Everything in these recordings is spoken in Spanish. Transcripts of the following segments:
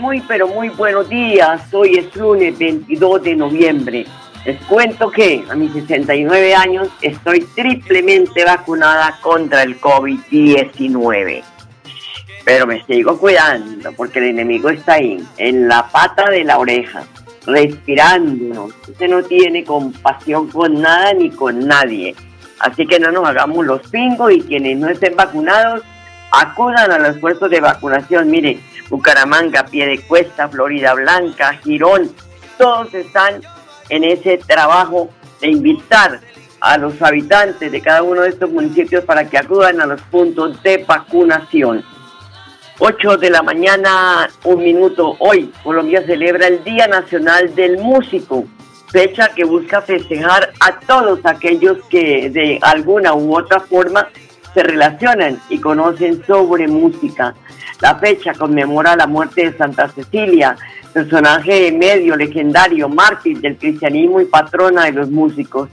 Muy, pero muy buenos días. Hoy es lunes 22 de noviembre. Les cuento que a mis 69 años estoy triplemente vacunada contra el COVID-19. Pero me sigo cuidando porque el enemigo está ahí, en la pata de la oreja, respirándonos. Usted no tiene compasión con nada ni con nadie. Así que no nos hagamos los pingos y quienes no estén vacunados, acudan a los puestos de vacunación. Mire, Bucaramanga, Piedecuesta, Florida Blanca, Girón, todos están en ese trabajo de invitar a los habitantes de cada uno de estos municipios para que acudan a los puntos de vacunación. 8 de la mañana, un minuto. Hoy Colombia celebra el Día Nacional del Músico, fecha que busca festejar a todos aquellos que de alguna u otra forma se relacionan y conocen sobre música. La fecha conmemora la muerte de Santa Cecilia, personaje medio legendario, mártir del cristianismo y patrona de los músicos.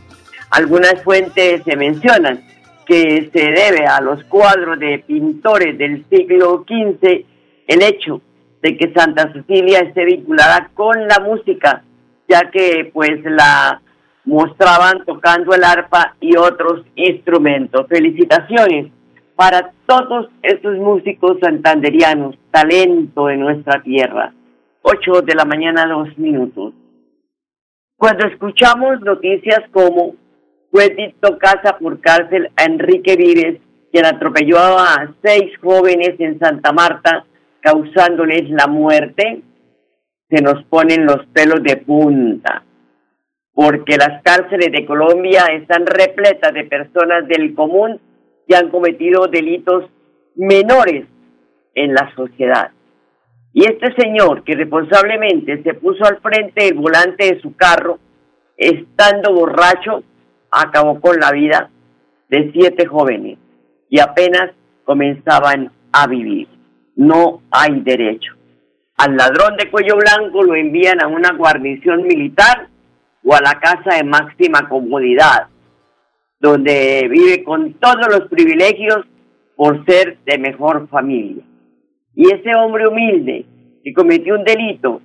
Algunas fuentes se mencionan que se debe a los cuadros de pintores del siglo XV el hecho de que Santa Cecilia esté vinculada con la música, ya que pues la mostraban tocando el arpa y otros instrumentos. Felicitaciones para todos estos músicos santanderianos, talento de nuestra tierra. 8 de la mañana, dos minutos. Cuando escuchamos noticias como fue casa por cárcel a Enrique Vives, quien atropelló a seis jóvenes en Santa Marta, causándoles la muerte, se nos ponen los pelos de punta, porque las cárceles de Colombia están repletas de personas del común que han cometido delitos menores en la sociedad. Y este señor que responsablemente se puso al frente del volante de su carro, estando borracho, acabó con la vida de siete jóvenes y apenas comenzaban a vivir. No hay derecho. Al ladrón de cuello blanco lo envían a una guarnición militar o a la casa de máxima comodidad, donde vive con todos los privilegios por ser de mejor familia. Y ese hombre humilde que cometió un delito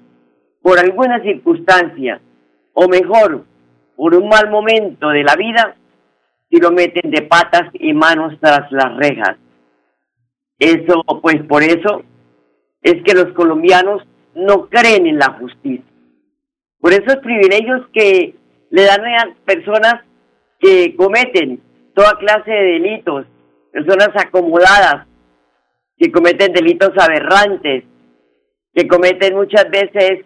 por alguna circunstancia, o mejor, por un mal momento de la vida, si lo meten de patas y manos tras las rejas. Eso, pues por eso, es que los colombianos no creen en la justicia. Por esos privilegios que le dan a personas que cometen toda clase de delitos, personas acomodadas, que cometen delitos aberrantes, que cometen muchas veces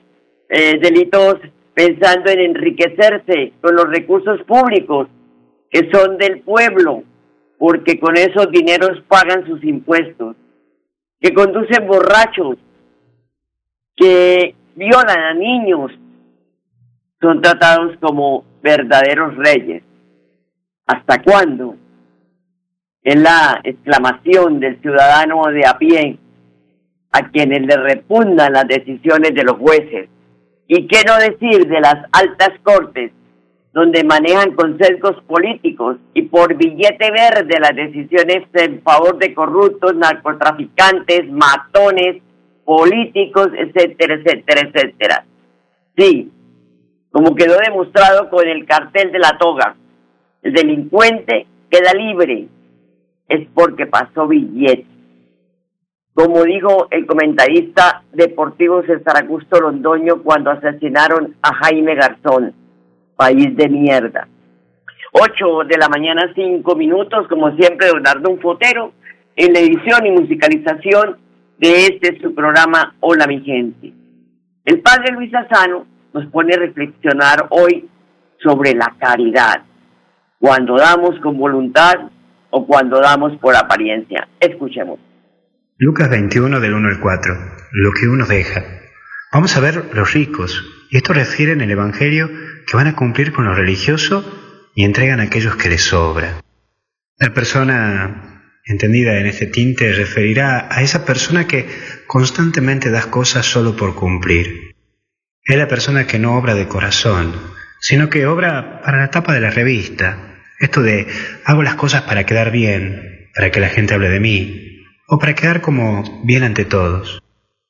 eh, delitos pensando en enriquecerse con los recursos públicos que son del pueblo, porque con esos dineros pagan sus impuestos, que conducen borrachos, que violan a niños, son tratados como verdaderos reyes. ¿Hasta cuándo? Es la exclamación del ciudadano de a pie a quienes le repundan las decisiones de los jueces. ¿Y qué no decir de las altas cortes, donde manejan consejos políticos y por billete verde las decisiones en favor de corruptos, narcotraficantes, matones, políticos, etcétera, etcétera, etcétera? Sí, como quedó demostrado con el cartel de la toga, el delincuente queda libre, es porque pasó billete. Como dijo el comentarista deportivo César Augusto Londoño cuando asesinaron a Jaime Garzón, país de mierda. Ocho de la mañana, cinco minutos, como siempre, Leonardo Un Fotero, en la edición y musicalización de este su programa Hola mi gente. El padre Luis Asano nos pone a reflexionar hoy sobre la caridad, cuando damos con voluntad o cuando damos por apariencia. Escuchemos. Lucas 21 del 1 al 4. Lo que uno deja. Vamos a ver los ricos. Esto refiere en el Evangelio que van a cumplir con lo religioso y entregan a aquellos que les sobra. La persona entendida en este tinte referirá a esa persona que constantemente da cosas solo por cumplir. Es la persona que no obra de corazón, sino que obra para la tapa de la revista. Esto de hago las cosas para quedar bien, para que la gente hable de mí, o para quedar como bien ante todos.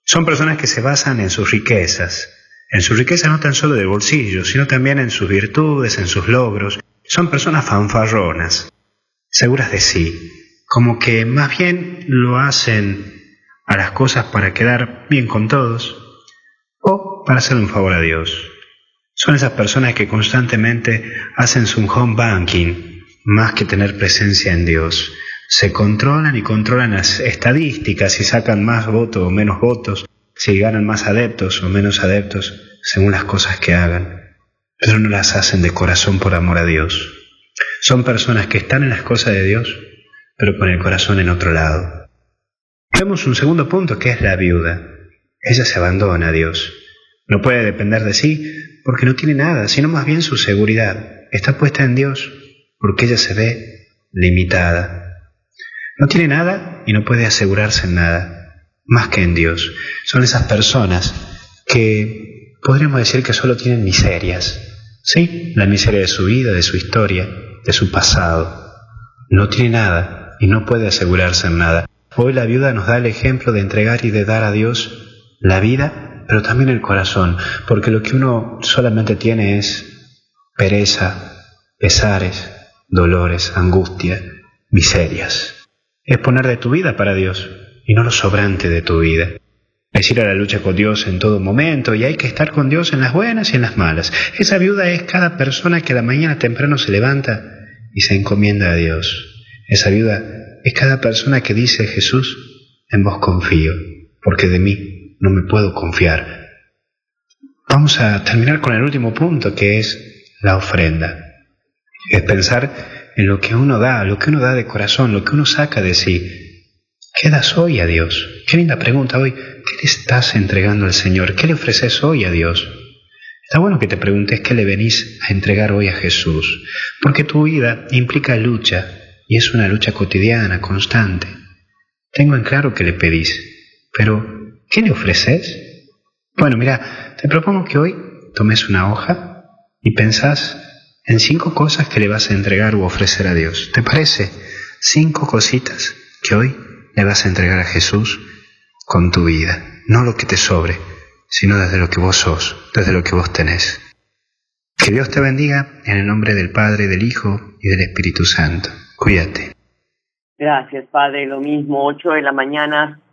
Son personas que se basan en sus riquezas, en su riqueza no tan solo de bolsillo, sino también en sus virtudes, en sus logros. Son personas fanfarronas, seguras de sí, como que más bien lo hacen a las cosas para quedar bien con todos o para hacer un favor a Dios. Son esas personas que constantemente hacen su home banking más que tener presencia en Dios. Se controlan y controlan las estadísticas y sacan más votos o menos votos, si ganan más adeptos o menos adeptos según las cosas que hagan, pero no las hacen de corazón por amor a Dios. Son personas que están en las cosas de Dios, pero con el corazón en otro lado. Vemos un segundo punto que es la viuda. Ella se abandona a Dios. No puede depender de sí porque no tiene nada, sino más bien su seguridad. Está puesta en Dios porque ella se ve limitada. No tiene nada y no puede asegurarse en nada, más que en Dios. Son esas personas que podríamos decir que solo tienen miserias. Sí, la miseria de su vida, de su historia, de su pasado. No tiene nada y no puede asegurarse en nada. Hoy la viuda nos da el ejemplo de entregar y de dar a Dios la vida, pero también el corazón, porque lo que uno solamente tiene es pereza, pesares, dolores, angustia, miserias. Es poner de tu vida para Dios y no lo sobrante de tu vida. Es ir a la lucha con Dios en todo momento y hay que estar con Dios en las buenas y en las malas. Esa viuda es cada persona que a la mañana temprano se levanta y se encomienda a Dios. Esa viuda es cada persona que dice Jesús, en vos confío, porque de mí no me puedo confiar. Vamos a terminar con el último punto que es la ofrenda. Es pensar en lo que uno da, lo que uno da de corazón, lo que uno saca de sí. ¿Qué das hoy a Dios? Qué linda pregunta hoy. ¿Qué le estás entregando al Señor? ¿Qué le ofreces hoy a Dios? Está bueno que te preguntes qué le venís a entregar hoy a Jesús, porque tu vida implica lucha, y es una lucha cotidiana, constante. Tengo en claro que le pedís, pero ¿qué le ofreces? Bueno, mira, te propongo que hoy tomes una hoja y pensás en cinco cosas que le vas a entregar u ofrecer a Dios. ¿Te parece? Cinco cositas que hoy le vas a entregar a Jesús con tu vida. No lo que te sobre, sino desde lo que vos sos, desde lo que vos tenés. Que Dios te bendiga en el nombre del Padre, del Hijo y del Espíritu Santo. Cuídate. Gracias, Padre. Lo mismo, 8 de la mañana,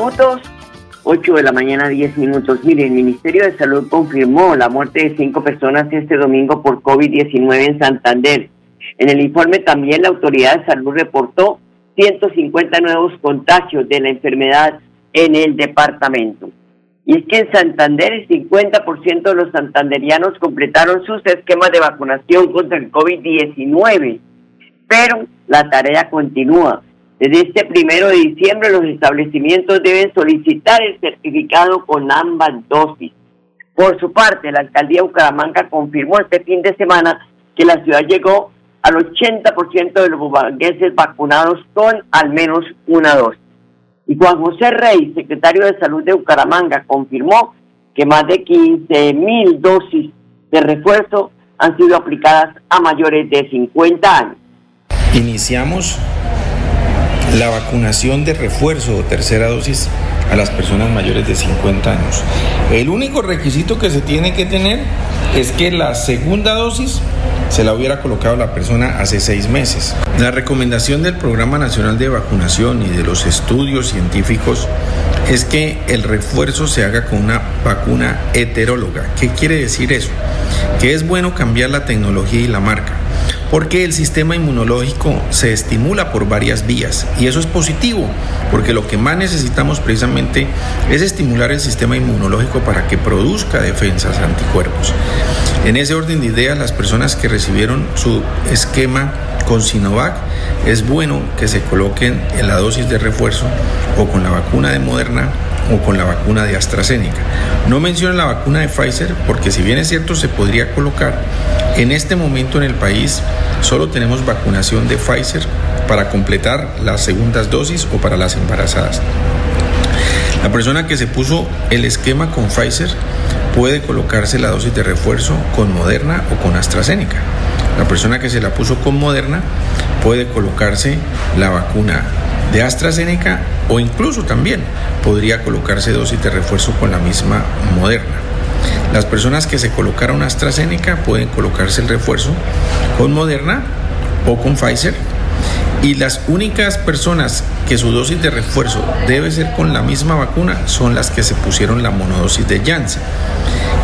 Minutos. 8 de la mañana 10 minutos. Mire, el Ministerio de Salud confirmó la muerte de cinco personas este domingo por COVID-19 en Santander. En el informe también la Autoridad de Salud reportó 150 nuevos contagios de la enfermedad en el departamento. Y es que en Santander el 50% de los santanderianos completaron sus esquemas de vacunación contra el COVID-19 pero la tarea continúa. Desde este primero de diciembre los establecimientos deben solicitar el certificado con ambas dosis. Por su parte, la alcaldía de Bucaramanga confirmó este fin de semana que la ciudad llegó al 80% de los bumangueses vacunados con al menos una dosis. Y Juan José Rey, secretario de Salud de Bucaramanga, confirmó que más de 15 mil dosis de refuerzo han sido aplicadas a mayores de 50 años. Iniciamos la vacunación de refuerzo o tercera dosis a las personas mayores de 50 años. El único requisito que se tiene que tener es que la segunda dosis se la hubiera colocado la persona hace seis meses. La recomendación del Programa Nacional de Vacunación y de los estudios científicos es que el refuerzo se haga con una vacuna heteróloga. ¿Qué quiere decir eso? Que es bueno cambiar la tecnología y la marca porque el sistema inmunológico se estimula por varias vías y eso es positivo, porque lo que más necesitamos precisamente es estimular el sistema inmunológico para que produzca defensas anticuerpos. En ese orden de ideas, las personas que recibieron su esquema con Sinovac, es bueno que se coloquen en la dosis de refuerzo o con la vacuna de Moderna o con la vacuna de AstraZeneca. No menciono la vacuna de Pfizer porque si bien es cierto se podría colocar, en este momento en el país solo tenemos vacunación de Pfizer para completar las segundas dosis o para las embarazadas. La persona que se puso el esquema con Pfizer puede colocarse la dosis de refuerzo con Moderna o con AstraZeneca. La persona que se la puso con Moderna puede colocarse la vacuna de AstraZeneca o incluso también podría colocarse dosis de refuerzo con la misma Moderna. Las personas que se colocaron AstraZeneca pueden colocarse el refuerzo con Moderna o con Pfizer y las únicas personas que su dosis de refuerzo debe ser con la misma vacuna son las que se pusieron la monodosis de Janssen,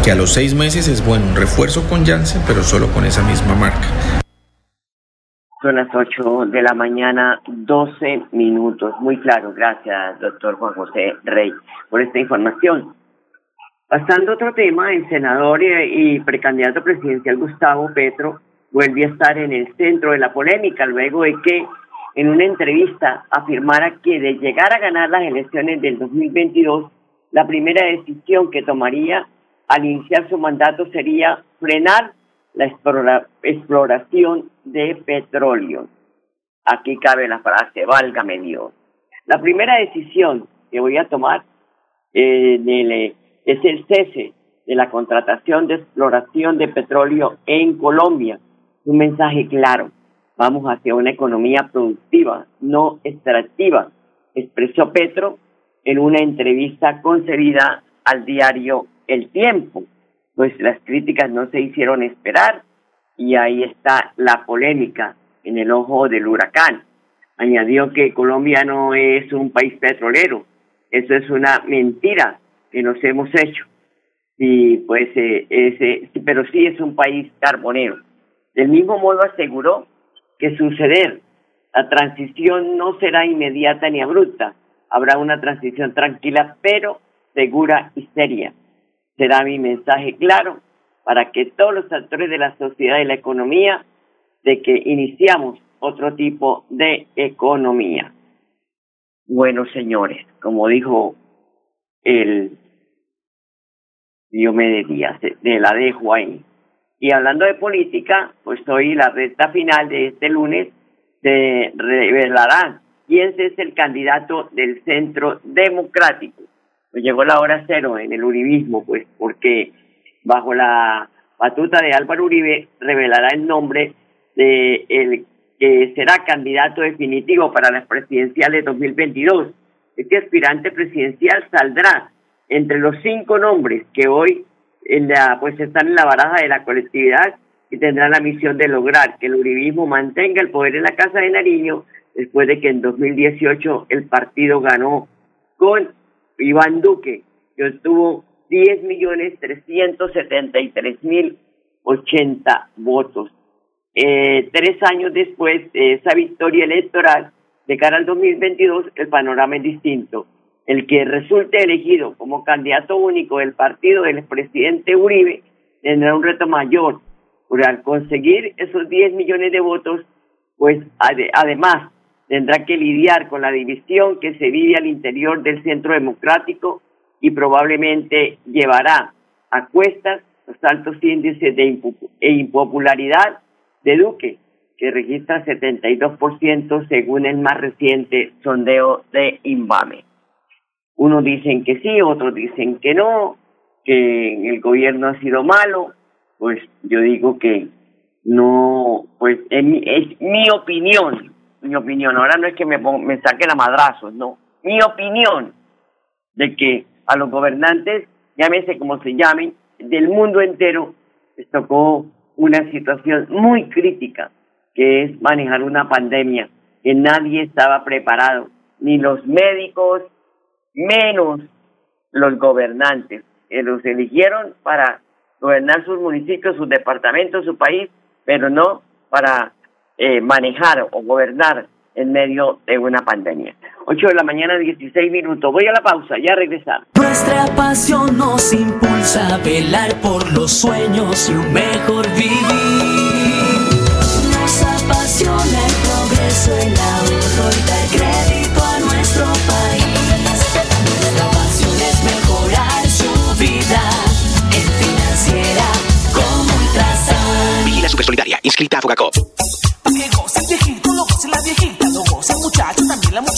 que a los seis meses es bueno un refuerzo con Janssen, pero solo con esa misma marca. Son las 8 de la mañana, 12 minutos. Muy claro, gracias, doctor Juan José Rey, por esta información. Pasando a otro tema, el senador y, precandidato presidencial Gustavo Petro vuelve a estar en el centro de la polémica luego de que en una entrevista afirmara que de llegar a ganar las elecciones del 2022, la primera decisión que tomaría al iniciar su mandato sería frenar la explora- exploración de petróleo. Aquí cabe la frase, válgame Dios. La primera decisión que voy a tomar eh, del- es el cese de la contratación de exploración de petróleo en Colombia. Un mensaje claro. Vamos hacia una economía productiva, no extractiva, expresó Petro en una entrevista concedida al diario El Tiempo. Pues las críticas no se hicieron esperar y ahí está la polémica en el ojo del huracán. Añadió que Colombia no es un país petrolero, eso es una mentira que nos hemos hecho. Y pues, eh, ese, pero sí es un país carbonero. Del mismo modo aseguró que suceder la transición no será inmediata ni abrupta, habrá una transición tranquila, pero segura y seria. Será mi mensaje claro para que todos los actores de la sociedad y la economía de que iniciamos otro tipo de economía. Bueno, señores, como dijo el Diomedes Díaz. De la dejo ahí. Y hablando de política, pues hoy la recta final de este lunes se revelará quién es el candidato del centro democrático. Llegó la hora cero en el uribismo, pues porque bajo la batuta de Álvaro Uribe revelará el nombre de el que será candidato definitivo para las presidenciales 2022. Este aspirante presidencial saldrá entre los cinco nombres que hoy en la, pues están en la baraja de la colectividad y tendrán la misión de lograr que el uribismo mantenga el poder en la Casa de Nariño después de que en 2018 el partido ganó con Iván Duque, que obtuvo 10 millones 373 mil 80 votos. Eh, tres años después de esa victoria electoral, de cara al 2022, el panorama es distinto. El que resulte elegido como candidato único del partido del presidente Uribe tendrá un reto mayor, por al conseguir esos 10 millones de votos, pues además tendrá que lidiar con la división que se vive al interior del centro democrático y probablemente llevará a cuestas los altos índices de e impopularidad de Duque, que registra 72% según el más reciente sondeo de Invame. Unos dicen que sí, otros dicen que no, que el gobierno ha sido malo, pues yo digo que no, pues es mi, es mi opinión, mi opinión, ahora no es que me, me saquen a no, mi opinión de que a los gobernantes, llámese como se llamen, del mundo entero, les tocó una situación muy crítica, que es manejar una pandemia que nadie estaba preparado, ni los médicos, menos los gobernantes, que los eligieron para gobernar sus municipios, sus departamentos, su país, pero no para eh, manejar o gobernar en medio de una pandemia. 8 de la mañana, 16 minutos. Voy a la pausa, ya regresar. Nuestra pasión nos impulsa a velar por los sueños y un mejor vivir. Nos apasiona el progreso, el ahorro y dar crédito a nuestro país. Nuestra pasión es mejorar su vida en financiera como Ultrasan. Vigila Super Solidaria, inscrita a Fogacop.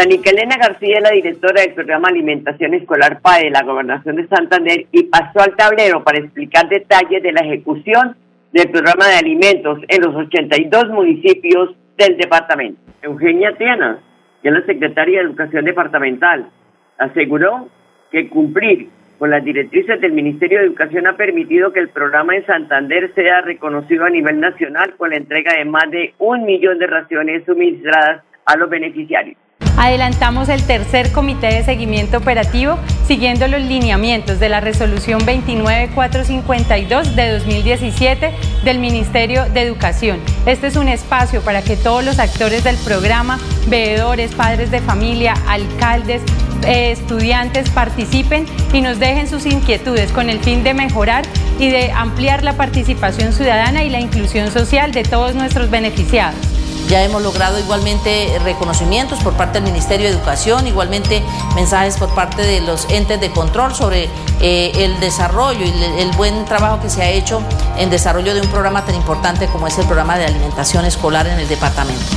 Danica Elena García es la directora del programa Alimentación Escolar PAE de la Gobernación de Santander y pasó al tablero para explicar detalles de la ejecución del programa de alimentos en los 82 municipios del departamento. Eugenia Tiana, que es la secretaria de Educación Departamental, aseguró que cumplir con las directrices del Ministerio de Educación ha permitido que el programa en Santander sea reconocido a nivel nacional con la entrega de más de un millón de raciones suministradas a los beneficiarios. Adelantamos el tercer comité de seguimiento operativo siguiendo los lineamientos de la resolución 29452 de 2017 del Ministerio de Educación. Este es un espacio para que todos los actores del programa, veedores, padres de familia, alcaldes, eh, estudiantes participen y nos dejen sus inquietudes con el fin de mejorar y de ampliar la participación ciudadana y la inclusión social de todos nuestros beneficiados. Ya hemos logrado igualmente reconocimientos por parte del Ministerio de Educación, igualmente mensajes por parte de los entes de control sobre eh, el desarrollo y el, buen trabajo que se ha hecho en desarrollo de un programa tan importante como es el programa de alimentación escolar en el departamento.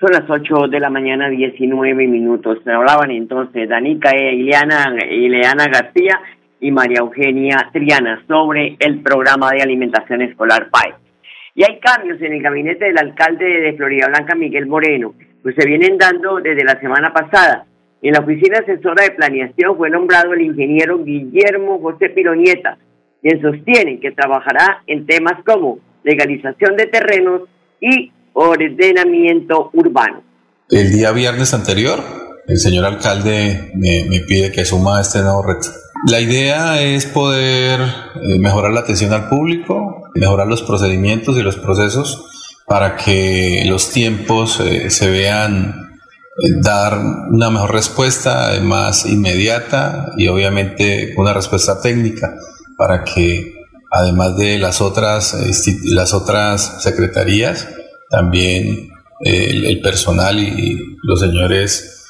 Son las 8 de la mañana, 19 minutos. Se hablaban entonces Danica Ileana, Ileana García y María Eugenia Triana sobre el programa de alimentación escolar PAE. Y hay cambios en el gabinete del alcalde de Florida Blanca, Miguel Moreno, pues se vienen dando desde la semana pasada. En la oficina asesora de planeación fue nombrado el ingeniero Guillermo José Pironieta, quien sostiene que trabajará en temas como legalización de terrenos y ordenamiento urbano. El día viernes anterior, el señor alcalde me, pide que suma este nuevo reto. La idea es poder eh, mejorar la atención al público, mejorar los procedimientos y los procesos para que los tiempos eh, se vean eh, dar una mejor respuesta más inmediata y obviamente una respuesta técnica para que además de las otras, las otras secretarías, también el, personal y, los señores,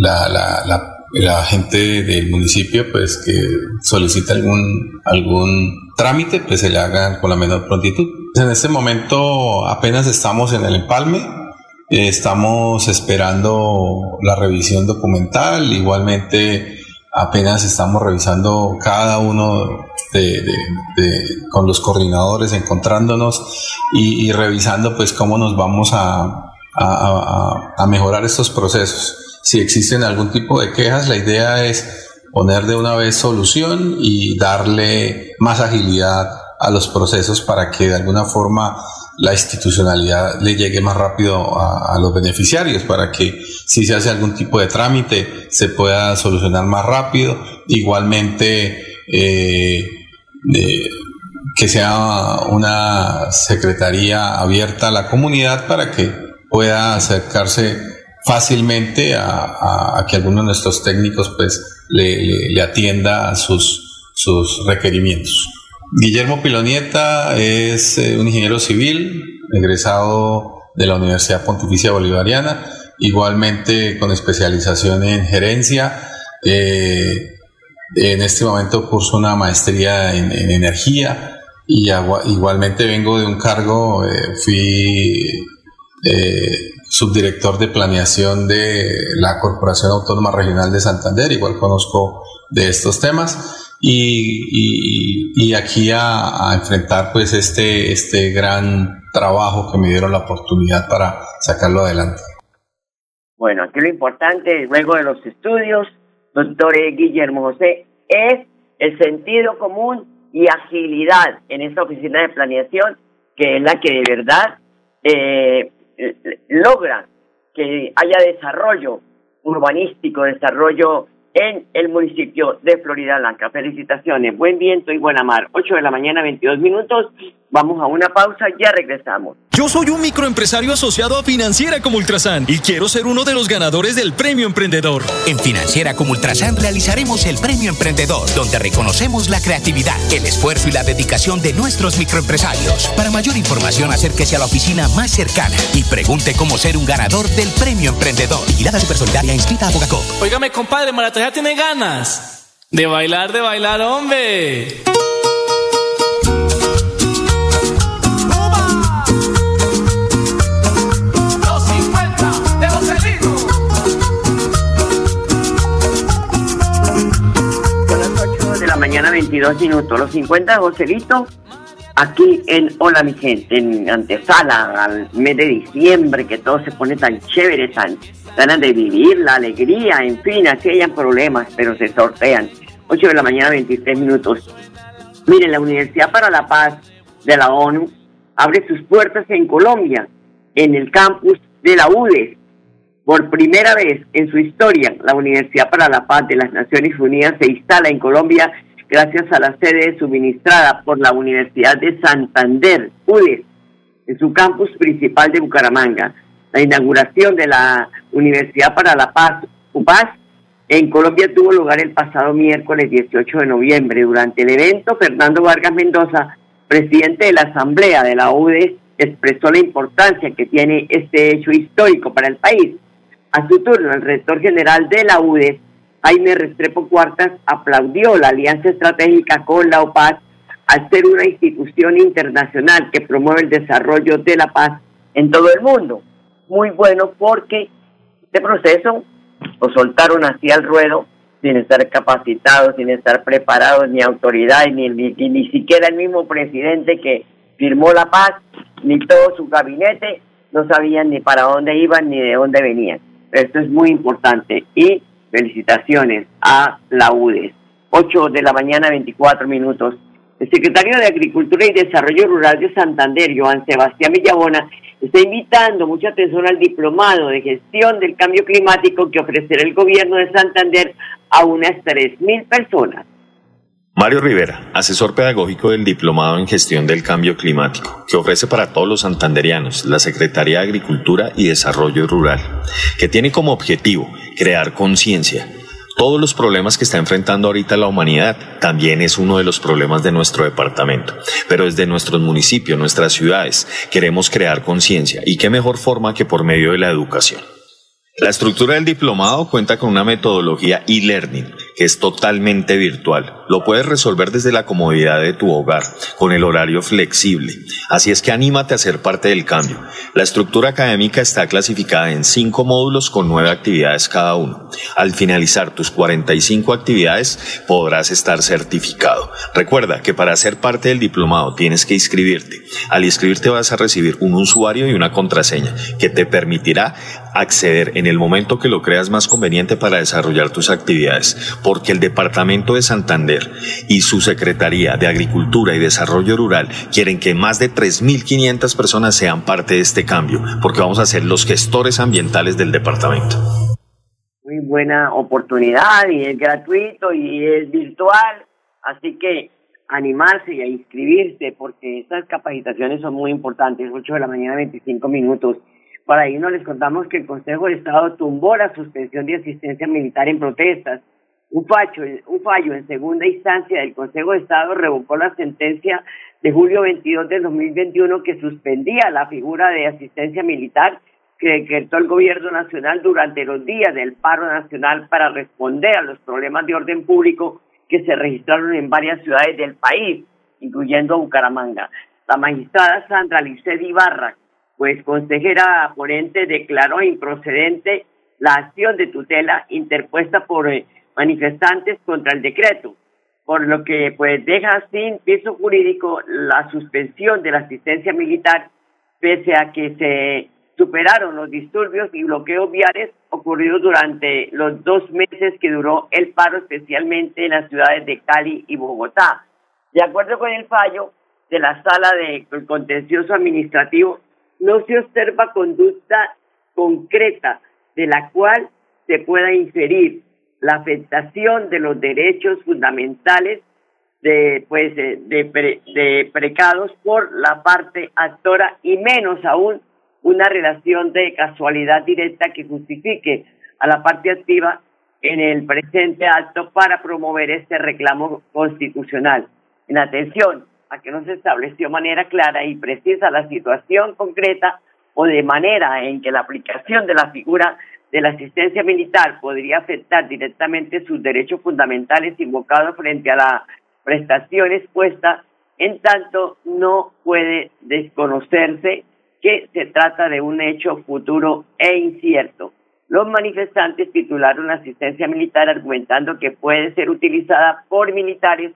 la la gente del municipio pues que solicita algún, algún trámite pues se le haga con la menor prontitud. En este momento apenas estamos en el empalme, estamos esperando la revisión documental, igualmente apenas estamos revisando cada uno de, con los coordinadores, encontrándonos y, revisando pues cómo nos vamos a, a mejorar estos procesos si existen algún tipo de quejas, la idea es poner de una vez solución y darle más agilidad a los procesos para que de alguna forma la institucionalidad le llegue más rápido a, los beneficiarios, para que si se hace algún tipo de trámite se pueda solucionar más rápido. Igualmente, eh, que sea una secretaría abierta a la comunidad para que pueda acercarse fácilmente a, que alguno de nuestros técnicos pues le, atienda a sus, sus requerimientos. Guillermo Pilonieta es eh, un ingeniero civil, egresado de la Universidad Pontificia Bolivariana, igualmente con especialización en gerencia. Eh, en este momento curso una maestría en, energía y igualmente vengo de un cargo, eh, fui subdirector de planeación de la Corporación Autónoma Regional de Santander, igual conozco de estos temas, y, y, aquí a, enfrentar pues este, este gran trabajo que me dieron la oportunidad para sacarlo adelante. Bueno, aquí lo importante, luego de los estudios, doctor Guillermo José, es el sentido común y agilidad en esta oficina de planeación, que es la que de verdad eh, logra que haya desarrollo urbanístico, desarrollo en el municipio de Florida Blanca. Felicitaciones, buen viento y buena mar. 8 de la mañana, 22 minutos. Vamos a una pausa, ya regresamos. Yo soy un microempresario asociado a Financiera como Ultrasan y quiero ser uno de los ganadores del Premio Emprendedor. En Financiera como Ultrasan realizaremos el Premio Emprendedor, donde reconocemos la creatividad, el esfuerzo y la dedicación de nuestros microempresarios. Para mayor información, acérquese a la oficina más cercana y pregunte cómo ser un ganador del Premio Emprendedor. Vigilada Supersolidaria inscrita a Bogacop. Óigame, compadre, Maratalla tiene ganas de bailar, de bailar, hombre. 22 minutos. Los 50 de Joselito, aquí en Hola mi gente, en antesala al mes de diciembre, que todo se pone tan chévere, tan ganas de vivir, la alegría, en fin, así hayan problemas, pero se sortean. 8 de la mañana 23 minutos. Miren, la Universidad para la Paz de la ONU abre sus puertas en Colombia, en el campus de la UDES. Por primera vez en su historia, la Universidad para la Paz de las Naciones Unidas se instala en Colombia gracias a la sede suministrada por la Universidad de Santander, UDES, en su campus principal de Bucaramanga. La inauguración de la Universidad para la Paz, UPAS, en Colombia tuvo lugar el pasado miércoles 18 de noviembre. Durante el evento, Fernando Vargas Mendoza, presidente de la Asamblea de la UDES, expresó la importancia que tiene este hecho histórico para el país. A su turno, el rector general de la UDES, Jaime Restrepo Cuartas aplaudió la alianza estratégica con la OPAS al ser una institución internacional que promueve el desarrollo de la paz en todo el mundo. Muy bueno porque este proceso lo soltaron así al ruedo sin estar capacitados, sin estar preparados, ni autoridad, ni, ni, ni siquiera el mismo presidente que firmó la paz, ni todo su gabinete, no sabían ni para dónde iban ni de dónde venían. Esto es muy importante. Y Felicitaciones a la UDES. 8 de la mañana, 24 minutos. El secretario de Agricultura y Desarrollo Rural de Santander, Joan Sebastián Villabona, está invitando mucha atención al diplomado de gestión del cambio climático que ofrecerá el gobierno de Santander a unas 3.000 personas. Mario Rivera, asesor pedagógico del Diplomado en Gestión del Cambio Climático, que ofrece para todos los santanderianos la Secretaría de Agricultura y Desarrollo Rural, que tiene como objetivo crear conciencia. Todos los problemas que está enfrentando ahorita la humanidad también es uno de los problemas de nuestro departamento. Pero desde nuestros municipios, nuestras ciudades, queremos crear conciencia. ¿Y qué mejor forma que por medio de la educación? La estructura del diplomado cuenta con una metodología e-learning que es totalmente virtual. Lo puedes resolver desde la comodidad de tu hogar, con el horario flexible. Así es que anímate a ser parte del cambio. La estructura académica está clasificada en cinco módulos con nueve actividades cada uno. Al finalizar tus 45 actividades podrás estar certificado. Recuerda que para ser parte del diplomado tienes que inscribirte. Al inscribirte vas a recibir un usuario y una contraseña que te permitirá acceder en el momento que lo creas más conveniente para desarrollar tus actividades, porque el Departamento de Santander y su Secretaría de Agricultura y Desarrollo Rural quieren que más de 3.500 personas sean parte de este cambio, porque vamos a ser los gestores ambientales del departamento. Muy buena oportunidad y es gratuito y es virtual, así que animarse y a inscribirse porque estas capacitaciones son muy importantes, 8 de la mañana 25 minutos. Para ahí no les contamos que el Consejo de Estado tumbó la suspensión de asistencia militar en protestas. Un fallo, en segunda instancia del Consejo de Estado revocó la sentencia de julio 22 de 2021 que suspendía la figura de asistencia militar que decretó el gobierno nacional durante los días del paro nacional para responder a los problemas de orden público que se registraron en varias ciudades del país, incluyendo Bucaramanga. La magistrada Sandra Liced Ibarra, pues consejera ponente, declaró improcedente la acción de tutela interpuesta por eh, manifestantes contra el decreto, por lo que pues deja sin piso jurídico la suspensión de la asistencia militar pese a que se superaron los disturbios y bloqueos viales ocurridos durante los dos meses que duró el paro, especialmente en las ciudades de Cali y Bogotá. De acuerdo con el fallo de la sala de contencioso administrativo, no se observa conducta concreta de la cual se pueda inferir la afectación de los derechos fundamentales de pues de, de precados por la parte actora y menos aún una relación de casualidad directa que justifique a la parte activa en el presente acto para promover este reclamo constitucional. En atención a que no se estableció manera clara y precisa la situación concreta o de manera en que la aplicación de la figura de la asistencia militar podría afectar directamente sus derechos fundamentales invocados frente a la prestación expuesta, en tanto no puede desconocerse que se trata de un hecho futuro e incierto. Los manifestantes titularon asistencia militar argumentando que puede ser utilizada por militares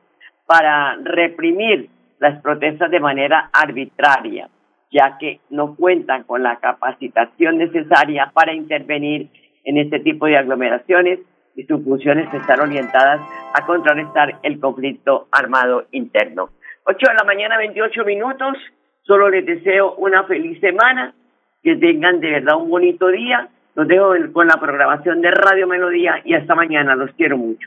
para reprimir las protestas de manera arbitraria, ya que no cuentan con la capacitación necesaria para intervenir en este tipo de aglomeraciones y sus funciones están orientadas a contrarrestar el conflicto armado interno. 8 de la mañana, 28 minutos. Solo les deseo una feliz semana, que tengan de verdad un bonito día. Los dejo con la programación de Radio Melodía y hasta mañana. Los quiero mucho.